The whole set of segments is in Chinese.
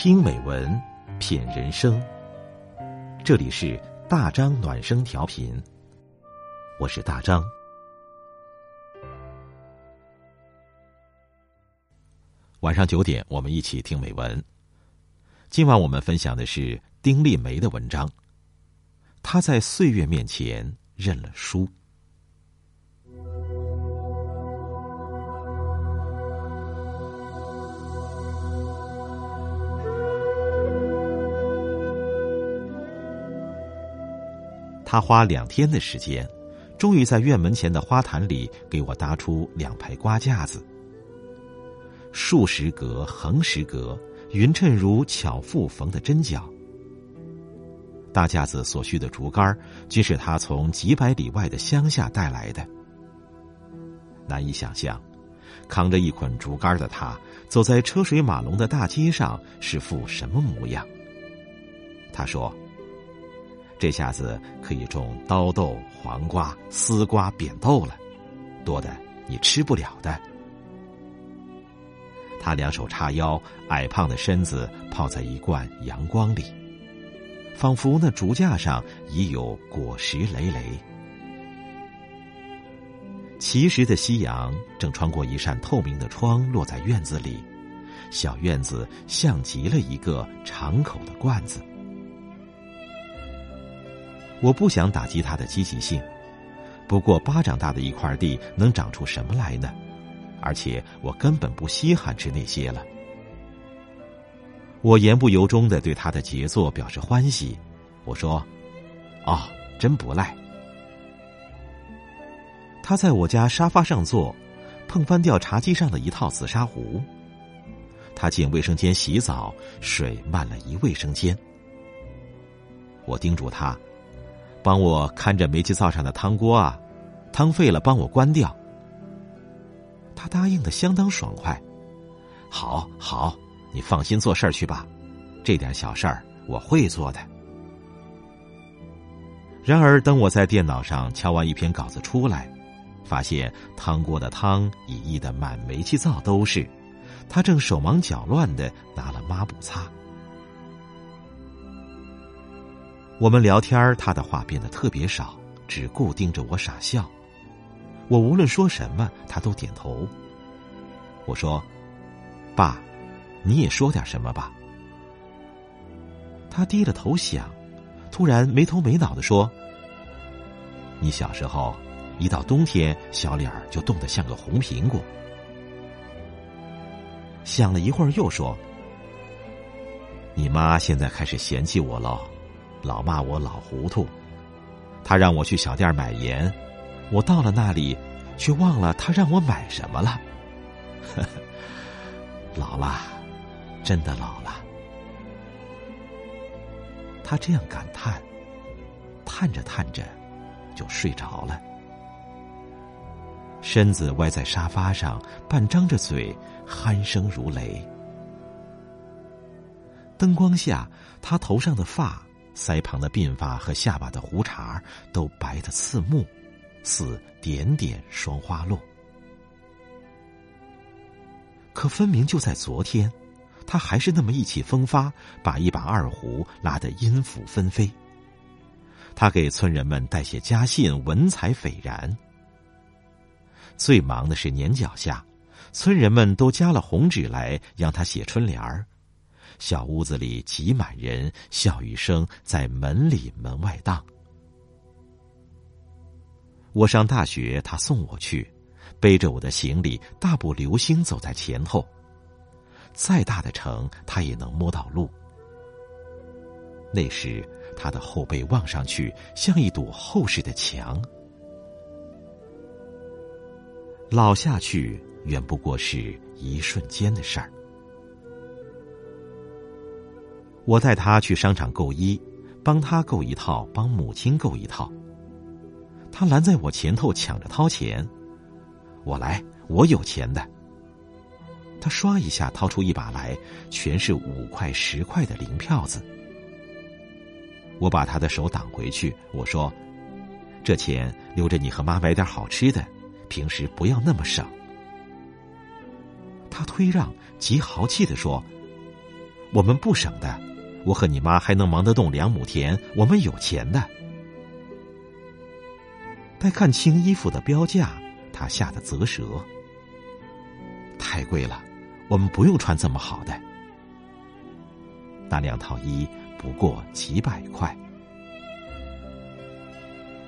听美文，品人生。这里是大张暖声调频，我是大张。晚上九点，我们一起听美文。今晚我们分享的是丁立梅的文章。他在岁月面前认了输。他花两天的时间，终于在院门前的花坛里给我搭出两排瓜架子。竖十格，横十格，匀称如巧妇缝的针脚。搭架子所需的竹竿，均是他从几百里外的乡下带来的。难以想象，扛着一捆竹竿的他，走在车水马龙的大街上是副什么模样？他说。这下子可以种刀豆、黄瓜、丝瓜、扁豆了，多的你吃不了的。他两手叉腰，矮胖的身子泡在一罐阳光里，仿佛那竹架上已有果实累累。其实的夕阳正穿过一扇透明的窗，落在院子里，小院子像极了一个敞口的罐子。我不想打击他的积极性，不过巴掌大的一块地能长出什么来呢？而且我根本不稀罕吃那些了。我言不由衷的对他的杰作表示欢喜，我说：“哦，真不赖。”他在我家沙发上坐，碰翻掉茶几上的一套紫砂壶。他进卫生间洗澡，水漫了一卫生间。我叮嘱他。帮我看着煤气灶上的汤锅啊，汤沸了帮我关掉。他答应的相当爽快，好，好，你放心做事儿去吧，这点小事儿我会做的。然而，等我在电脑上敲完一篇稿子出来，发现汤锅的汤已溢得满煤气灶都是，他正手忙脚乱的拿了抹布擦。我们聊天他的话变得特别少，只顾盯着我傻笑。我无论说什么，他都点头。我说：“爸，你也说点什么吧。”他低了头想，突然没头没脑的说：“你小时候，一到冬天，小脸儿就冻得像个红苹果。”想了一会儿，又说：“你妈现在开始嫌弃我了。”老骂我老糊涂，他让我去小店买盐，我到了那里，却忘了他让我买什么了。老了，真的老了。他这样感叹，叹着叹着，就睡着了，身子歪在沙发上，半张着嘴，鼾声如雷。灯光下，他头上的发。腮旁的鬓发和下巴的胡茬都白得刺目，似点点霜花落。可分明就在昨天，他还是那么意气风发，把一把二胡拉得音符纷飞。他给村人们带写家信，文采斐然。最忙的是年脚下，村人们都夹了红纸来让他写春联儿。小屋子里挤满人，笑语声在门里门外荡。我上大学，他送我去，背着我的行李，大步流星走在前头。再大的城，他也能摸到路。那时，他的后背望上去像一堵厚实的墙。老下去，远不过是一瞬间的事儿。我带他去商场购衣，帮他购一套，帮母亲购一套。他拦在我前头，抢着掏钱。我来，我有钱的。他唰一下掏出一把来，全是五块、十块的零票子。我把他的手挡回去，我说：“这钱留着你和妈买点好吃的，平时不要那么省。”他推让，极豪气的说。我们不省的，我和你妈还能忙得动两亩田，我们有钱的。待看清衣服的标价，他吓得啧舌。太贵了，我们不用穿这么好的。那两套衣不过几百块。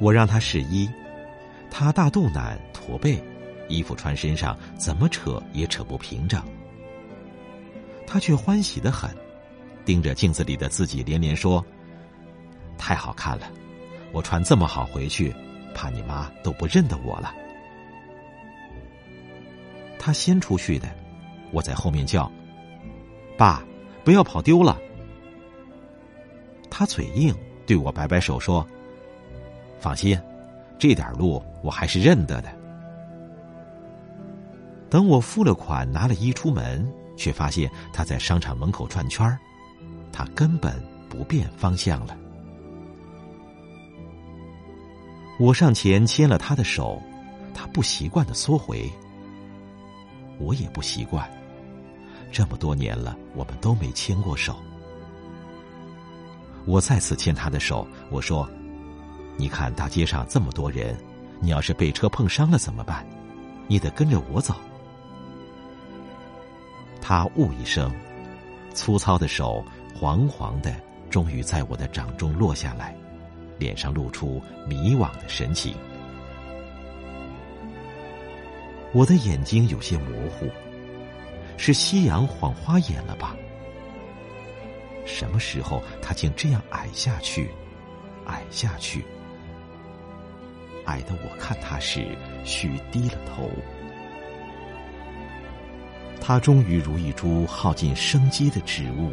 我让他试衣，他大肚腩、驼背，衣服穿身上怎么扯也扯不平整。他却欢喜的很，盯着镜子里的自己连连说：“太好看了，我穿这么好回去。”怕你妈都不认得我了。他先出去的，我在后面叫：“爸，不要跑丢了。”他嘴硬，对我摆摆手说：“放心，这点路我还是认得的。”等我付了款，拿了衣出门，却发现他在商场门口转圈他根本不变方向了。我上前牵了他的手，他不习惯的缩回。我也不习惯，这么多年了，我们都没牵过手。我再次牵他的手，我说：“你看大街上这么多人，你要是被车碰伤了怎么办？你得跟着我走。”他呜一声，粗糙的手黄黄的，终于在我的掌中落下来。脸上露出迷惘的神情，我的眼睛有些模糊，是夕阳晃花眼了吧？什么时候他竟这样矮下去，矮下去，矮的我看他时须低了头。他终于如一株耗尽生机的植物，